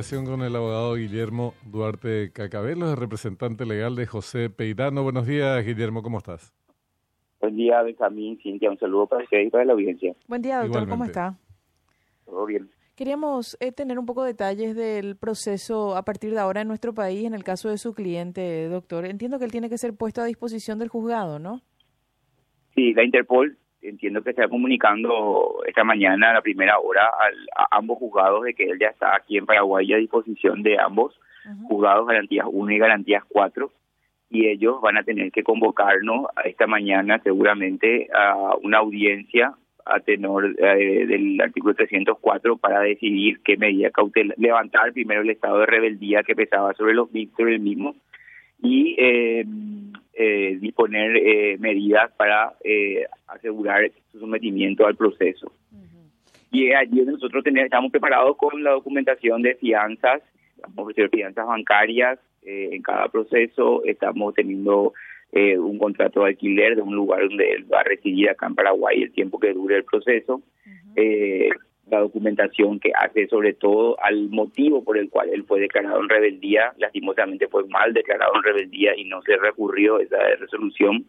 con el abogado Guillermo Duarte Cacabelo, el representante legal de José Peirano. Buenos días, Guillermo, ¿cómo estás? Buen día, Benjamín, Cintia, un saludo para usted y para la audiencia. Buen día, doctor, ¿cómo está? Todo bien. Queríamos eh, tener un poco de detalles del proceso a partir de ahora en nuestro país en el caso de su cliente, doctor. Entiendo que él tiene que ser puesto a disposición del juzgado, ¿no? Sí, la Interpol entiendo que está comunicando esta mañana a la primera hora a ambos juzgados de que él ya está aquí en Paraguay a disposición de ambos juzgados, garantías 1 y garantías 4, y ellos van a tener que convocarnos a esta mañana seguramente a una audiencia a tenor eh, del artículo 304 para decidir qué medida cautelar, levantar primero el estado de rebeldía que pesaba sobre los sobre el mismo y eh, eh, disponer eh, medidas para eh, asegurar su sometimiento al proceso. Y allí nosotros tenemos, estamos preparados con la documentación de fianzas, vamos a ofrecer fianzas bancarias en cada proceso, estamos teniendo un contrato de alquiler de un lugar donde él va a residir acá en Paraguay el tiempo que dure el proceso la documentación que hace sobre todo al motivo por el cual él fue declarado en rebeldía, lastimosamente fue mal declarado en rebeldía y no se recurrió esa resolución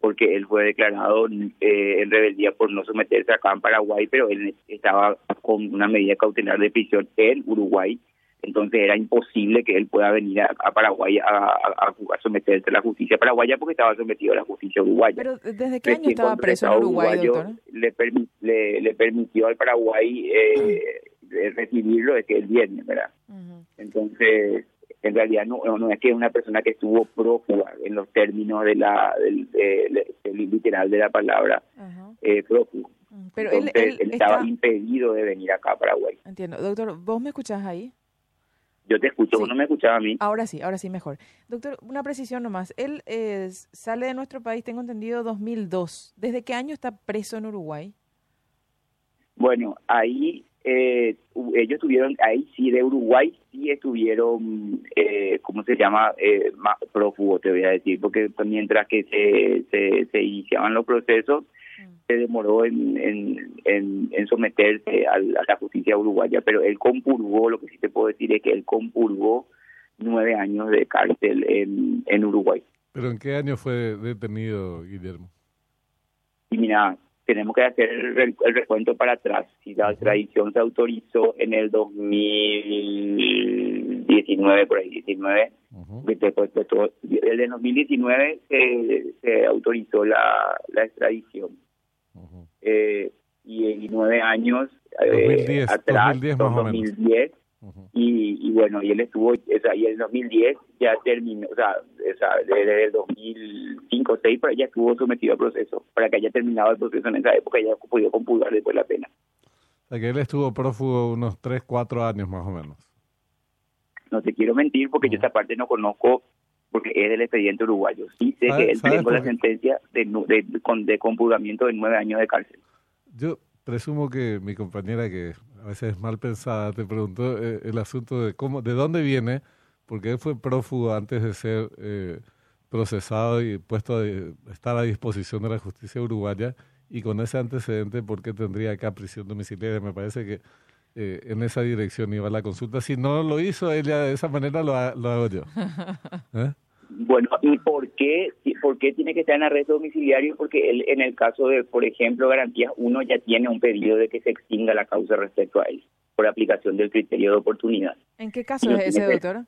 porque él fue declarado eh, en rebeldía por no someterse acá en Paraguay, pero él estaba con una medida cautelar de prisión en Uruguay entonces era imposible que él pueda venir a, Paraguay a, a, someterse a la justicia paraguaya porque estaba sometido a la justicia uruguaya. Pero ¿desde qué año estaba preso en Uruguay, doctor? Le, le, permitió al Paraguay eh, recibirlo de que él viene, ¿verdad? Entonces, en realidad no, no es que es una persona que estuvo prófuga en los términos de la del, literal de la palabra eh, prófugo. Pero él, estaba impedido de venir acá a Paraguay. Entiendo. Doctor, ¿vos me escuchás ahí? Yo te escucho, ¿vos no me escuchaba a mí? Ahora sí, ahora sí, mejor. Doctor, una precisión nomás. Él sale de nuestro país, tengo entendido, 2002. ¿Desde qué año está preso en Uruguay? Bueno, ahí eh, ellos tuvieron, ahí sí, de Uruguay sí estuvieron, eh, ¿cómo se llama? Eh, prófugo, te voy a decir, porque mientras que se, se, se iniciaban los procesos, se demoró en, en, en, someterse a, la justicia uruguaya, pero él compurgó, lo que sí te puedo decir es que él compurgó nueve años de cárcel en, en Uruguay. ¿Pero en qué año fue detenido, Guillermo? Y mira, tenemos que hacer el, recuento para atrás. Si la extradición se autorizó en el 2019, por ahí, 19, después, después, el 2019 se, se autorizó la, la extradición eh, y, nueve años eh, atrás, 2010, 2010 y, y, bueno, y él estuvo, o sea, y en el 2010 ya terminó, o sea, desde el 2005 o 2006 ya estuvo sometido al proceso, para que haya terminado el proceso en esa época ya podido computar después la pena. O sea, que él estuvo prófugo unos 3, 4 años más o menos. No te quiero mentir porque yo esta parte no conozco porque es del expediente uruguayo. Sí sé que él tengo la sentencia de, de, de, compurgamiento de nueve años de cárcel. Yo presumo que mi compañera, que a veces es mal pensada, te preguntó eh, el asunto de cómo, de dónde viene, porque él fue prófugo antes de ser eh, procesado y puesto a estar a disposición de la justicia uruguaya, y con ese antecedente, ¿por qué tendría acá prisión domiciliaria? Me parece que eh, en esa dirección iba la consulta. Si no lo hizo ella de esa manera, lo, lo hago yo. ¿Eh? Bueno, ¿y por qué, por qué tiene que estar en arresto domiciliario? Porque él, en el caso de, por ejemplo, garantías, uno ya tiene un pedido de que se extinga la causa respecto a él, por aplicación del criterio de oportunidad. ¿En qué caso es ese, doctor?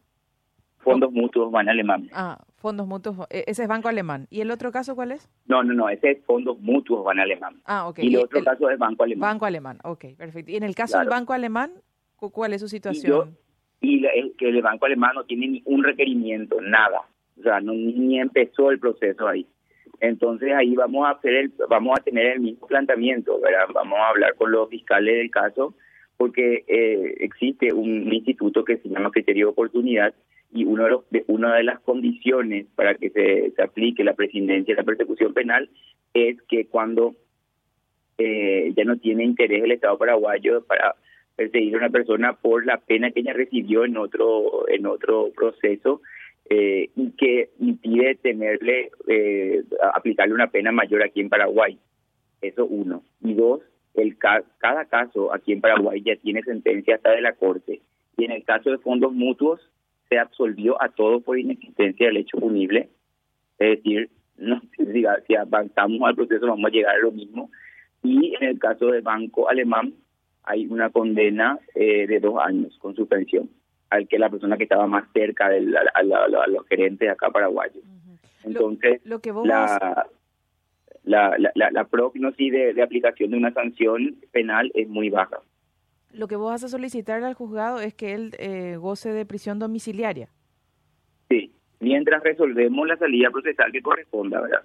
Fondos mutuos van alemán. Ah, fondos mutuos, e, ese es banco alemán. ¿Y el otro caso cuál es? No, no, no, ese es fondos mutuos van alemán. Ah, ok. Y el otro caso es banco alemán. Banco alemán, ok, perfecto. ¿Y en el caso del banco alemán, cuál es su situación? Y, que el banco alemán no tiene ni un requerimiento, nada o sea, no, ni empezó el proceso ahí. Entonces ahí vamos a hacer el, vamos a tener el mismo planteamiento, ¿verdad? Vamos a hablar con los fiscales del caso porque eh, existe un instituto que se llama criterio de oportunidad y uno de los, una de las condiciones para que se, se aplique la presidencia de la persecución penal es que cuando eh, ya no tiene interés el Estado paraguayo para perseguir a una persona por la pena que ella recibió en otro en otro proceso eh, y que impide tenerle, eh, aplicarle una pena mayor aquí en Paraguay. Eso uno. Y dos, el cada caso aquí en Paraguay ya tiene sentencia hasta de la Corte y en el caso de fondos mutuos se absolvió a todos por inexistencia del hecho punible. Es decir, no si avanzamos al proceso vamos a llegar a lo mismo. Y en el caso del Banco Alemán hay una condena eh, de dos años con suspensión al que la persona que estaba más cerca del, a, los gerentes acá paraguayos. Entonces, lo, que la, la, la, la, prognosis de, de, aplicación de una sanción penal es muy baja. Lo que vos vas a solicitar al juzgado es que él eh, goce de prisión domiciliaria. Sí, mientras resolvemos la salida procesal que corresponda, ¿verdad?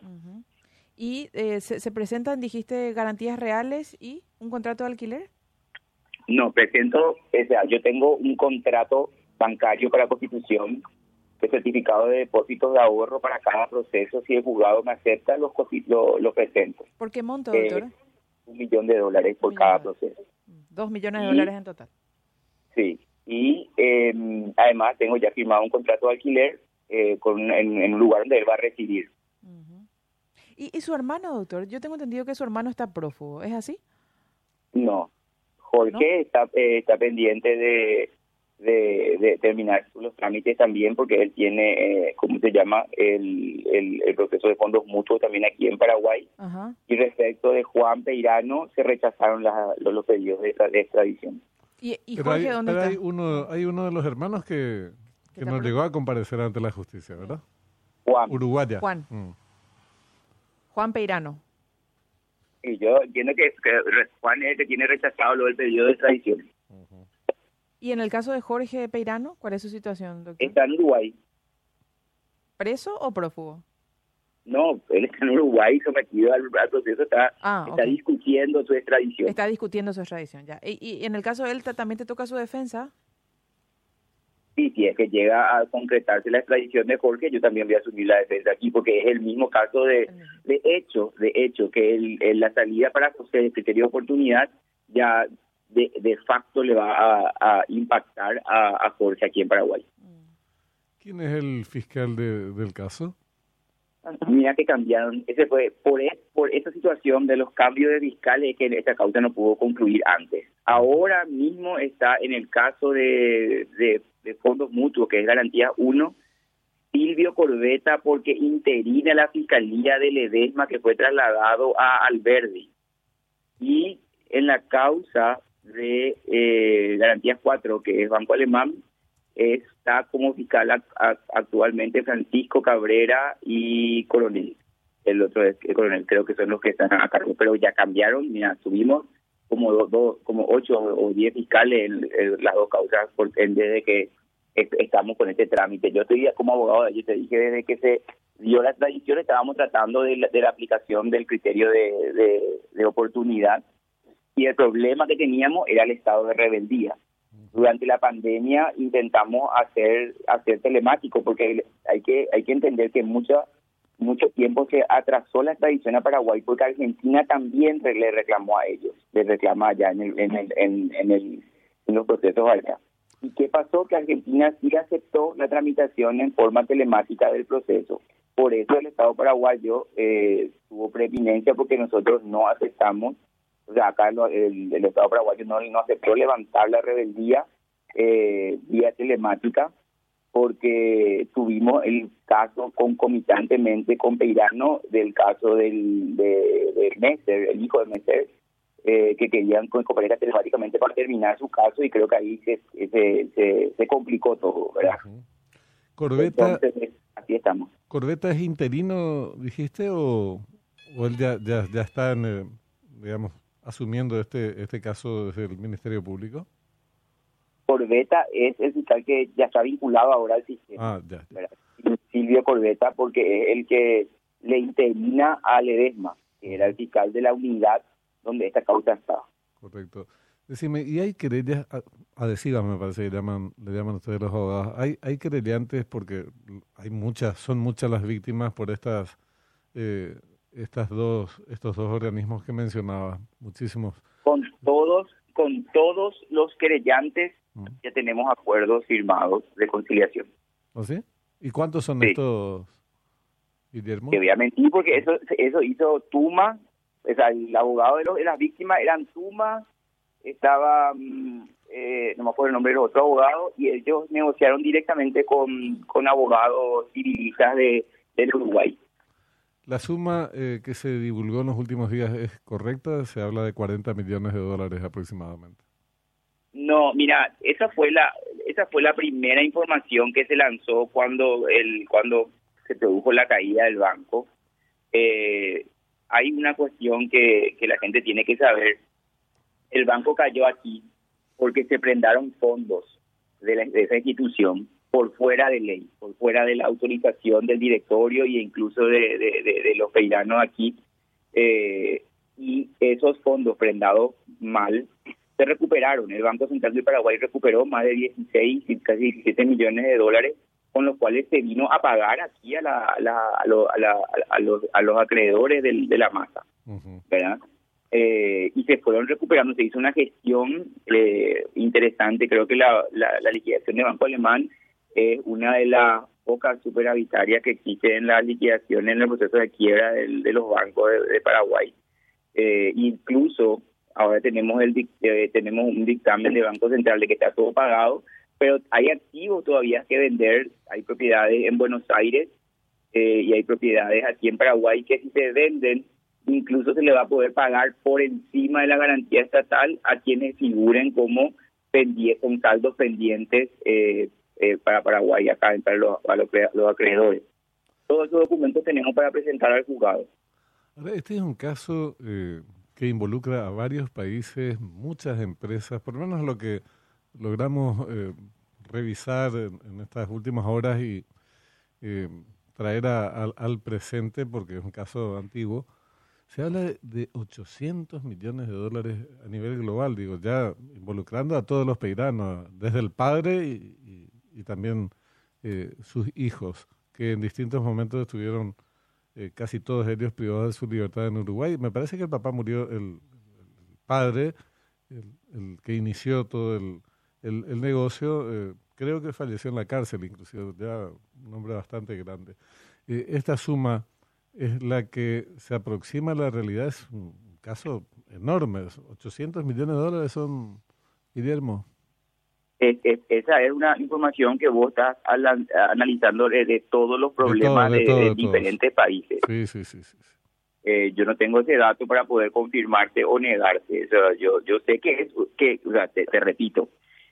¿Y eh, se, se, presentan, dijiste, garantías reales y un contrato de alquiler? No, presento, o sea, yo tengo un contrato bancario para constitución de certificado de depósitos de ahorro para cada proceso. Si el juzgado me acepta, los lo, lo presento. ¿Por qué monto? Eh, un millón de dólares por cada proceso. Dos millones de dólares en total. Sí, y em, además tengo ya firmado un contrato de alquiler eh, con, en, un lugar donde él va a residir. ¿Y, ¿Y su hermano, doctor? Yo tengo entendido que su hermano está prófugo, ¿es así? No, Jorge está, eh, está pendiente de, de, terminar los trámites también porque él tiene, eh, ¿cómo se llama?, el, el, proceso de fondos mutuos también aquí en Paraguay. Y respecto de Juan Peirano, se rechazaron los, pedidos de, extradición. ¿Y, Jorge hay, dónde está? Hay uno, hay uno de los hermanos que, que nos llegó a comparecer ante la justicia, ¿verdad? Juan. Uruguaya. Juan. Mm. Juan Peirano. Y yo entiendo que, Juan es el que tiene rechazado lo del pedido de extradición. ¿Y en el caso de Jorge Peirano, cuál es su situación, doctor? Está en Uruguay. ¿Preso o prófugo? No, él está en Uruguay sometido al, proceso, está, ah, está discutiendo su extradición. Está discutiendo su extradición, ya. ¿Y, y en el caso de él también te toca su defensa? Sí, si es que llega a concretarse la extradición de Jorge, yo también voy a asumir la defensa aquí, porque es el mismo caso de, de hecho, de hecho, que el, la salida para José de criterio de oportunidad ya de, de facto le va a, impactar a, Jorge aquí en Paraguay. ¿Quién es el fiscal del caso? Mira que cambiaron, ese fue por, e, por esa situación de los cambios de fiscales que esta causa no pudo concluir antes. Ahora mismo está en el caso de, de, fondos mutuos, que es garantía 1, Silvio Corbeta, porque interina la fiscalía de Ledesma que fue trasladado a Alberdi. Y en la causa de eh, garantías 4, que es Banco Alemán, está como fiscal actualmente Francisco Cabrera y Coronel. El otro es el Coronel, creo que son los que están a cargo, pero ya cambiaron, mira, subimos como dos, como ocho o diez fiscales en, las dos causas por, desde que estamos con este trámite. Yo estoy como abogado, yo te dije desde que se dio la tradición estábamos tratando de la, aplicación del criterio de, de oportunidad y el problema que teníamos era el estado de rebeldía durante la pandemia intentamos hacer hacer telemático porque hay que hay que entender que mucho mucho tiempo se atrasó la extradición a Paraguay porque Argentina también le reclamó a ellos le reclama allá en el, en el, en, el en los procesos allá. Y qué pasó que Argentina sí aceptó la tramitación en forma telemática del proceso. Por eso el Estado paraguayo eh, tuvo preeminencia porque nosotros no aceptamos o sea, acá el, Estado paraguayo no, no aceptó levantar la rebeldía eh, vía telemática porque tuvimos el caso concomitantemente con Peirano del caso del de, Messer, el hijo de Messer, eh, que querían cooperar telemáticamente para terminar su caso y creo que ahí se, se, se, complicó todo, ¿verdad? Corbeta, así estamos. ¿Corbeta es interino, dijiste, o, o él ya, ya, ya está, en, digamos, asumiendo este, este caso desde el Ministerio Público? Corbeta es el fiscal que ya está vinculado ahora al sistema. Ah, ya, Silvio Corbeta, porque es el que le interina a Ledesma, que era el fiscal de la unidad donde esta causa estaba. Correcto. Decime, ¿y hay querellas adhesivas, me parece que llaman, le llaman ustedes los abogados? ¿Hay, hay querellantes porque hay muchas, son muchas las víctimas por estas eh, estas dos, estos dos organismos que mencionaba, muchísimos. Con todos, con todos los querellantes. Ya tenemos acuerdos firmados de conciliación. ¿O ¿Oh, sí? ¿Y cuántos son estos, Guillermo? Te voy a mentir porque eso, eso hizo Tuma, o sea, el abogado de, los, de las víctimas eran Tuma, estaba mm, eh, no me acuerdo el nombre de los otros abogados, y ellos negociaron directamente con, con abogados civilistas de, del Uruguay. ¿La suma eh, que se divulgó en los últimos días es correcta? Se habla de 40 millones de dólares aproximadamente. No, mira, esa fue la esa fue la primera información que se lanzó cuando el cuando se produjo la caída del banco. Eh, hay una cuestión que, que la gente tiene que saber. El banco cayó aquí porque se prendaron fondos de, la, de esa institución por fuera de ley, por fuera de la autorización del directorio e incluso de, de, de los peiranos aquí. Eh, y esos fondos prendados mal se recuperaron. El Banco Central de Paraguay recuperó más de 16, casi 17 millones de dólares, con los cuales se vino a pagar aquí a, la, la, a, lo, a, la, a, los, a los acreedores del, de la masa, ¿verdad? Eh, y se fueron recuperando, se hizo una gestión eh, interesante, creo que la, la, la liquidación de Banco Alemán es una de las pocas superavitarias que existe en la liquidación en el proceso de quiebra del, de los bancos de, de Paraguay. Eh, incluso ahora tenemos el eh, tenemos un dictamen de Banco Central de que está todo pagado, pero hay activos todavía que vender, hay propiedades en Buenos Aires eh, y hay propiedades aquí en Paraguay que si se venden, incluso se le va a poder pagar por encima de la garantía estatal a quienes figuren como con saldos pendientes eh, eh, para Paraguay acá para los, para los, acreedores. Todos esos documentos tenemos para presentar al juzgado. Ahora, este es un caso eh, que involucra a varios países, muchas empresas, por lo menos lo que logramos eh, revisar en, en, estas últimas horas y eh, traer a, a, al presente, porque es un caso antiguo, se habla de, de 800 millones de dólares a nivel global, digo, ya involucrando a todos los peiranos, desde el padre y también eh, sus hijos, que en distintos momentos estuvieron eh, casi todos ellos privados de su libertad en Uruguay. Me parece que el papá murió, el, padre, el, el, que inició todo el, el negocio, eh, creo que falleció en la cárcel, inclusive, ya un hombre bastante grande. Eh, esta suma es la que se aproxima a la realidad, es un caso enorme, 800 millones de dólares son, Guillermo. Es, es, esa es una información que vos estás analizando de, de todos los problemas de, todo, de, de, de diferentes países. Sí, sí, sí. sí. Eh, yo no tengo ese dato para poder confirmarte o negarte. O sea, yo, yo sé que es, que, o sea, te, te, repito,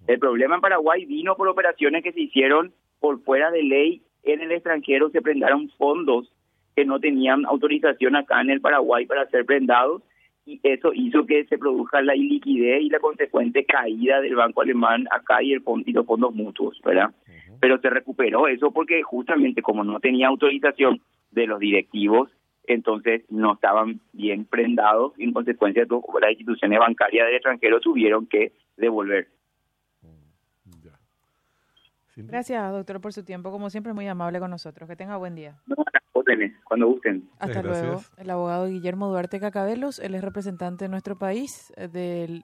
el problema en Paraguay vino por operaciones que se hicieron por fuera de ley en el extranjero, se prendaron fondos que no tenían autorización acá en el Paraguay para ser prendados y eso hizo que se produzca la iliquidez y la consecuente caída del banco alemán acá y, el, y los fondos mutuos, ¿verdad? Uh -huh. Pero se recuperó eso porque justamente como no tenía autorización de los directivos, entonces no estaban bien prendados y en consecuencia las instituciones bancarias del extranjero tuvieron que devolver. Gracias, doctor, por su tiempo. Como siempre, muy amable con nosotros. Que tenga buen día. Cuando gusten. Hasta luego. El abogado Guillermo Duarte Cacabelos, él es representante de nuestro país, del